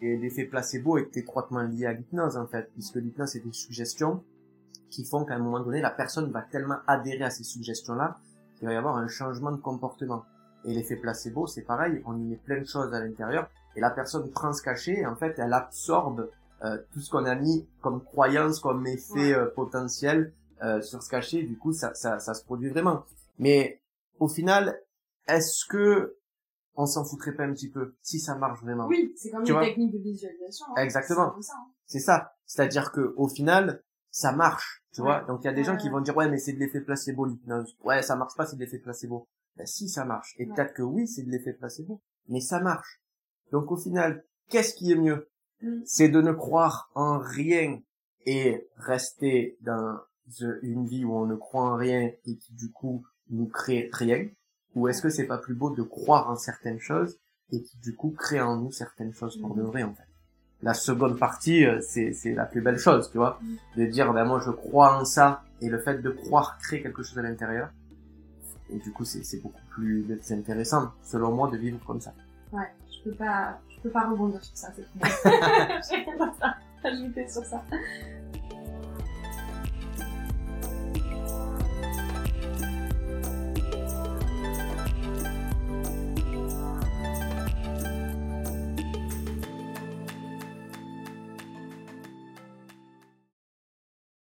l'effet placebo est étroitement lié à l'hypnose en fait, puisque l'hypnose c'est des suggestions qui font qu'à un moment donné la personne va tellement adhérer à ces suggestions-là qu'il va y avoir un changement de comportement. Et l'effet placebo c'est pareil, on y met plein de choses à l'intérieur et la personne prend ce cachet et en fait elle absorbe euh, tout ce qu'on a mis comme croyance, comme effet euh, potentiel euh, sur ce cachet. Du coup ça, ça, ça se produit vraiment. Mais au final, est-ce que on s'en foutrait pas un petit peu si ça marche vraiment Oui, c'est comme une technique de visualisation. Hein. Exactement. C'est ça. Hein. C'est-à-dire que au final, ça marche, tu vois. Donc il y a des gens qui vont dire ouais mais c'est de l'effet placebo l'hypnose. Ouais ça marche pas c'est de l'effet placebo. Ben si ça marche. Et peut-être que oui c'est de l'effet placebo, mais ça marche. Donc au final, qu'est-ce qui est mieux? Mm. C'est de ne croire en rien et rester dans une vie où on ne croit en rien et qui du coup nous crée rien ou est-ce que c'est pas plus beau de croire en certaines choses et qui du coup crée en nous certaines choses pour de vrai en fait. La seconde partie euh, c'est c'est la plus belle chose tu vois. De dire ben moi je crois en ça et le fait de croire crée quelque chose à l'intérieur. Et du coup c'est c'est beaucoup plus intéressant selon moi de vivre comme ça. Ouais je peux pas je peux pas rebondir sur ça c'est je pas ajouter sur ça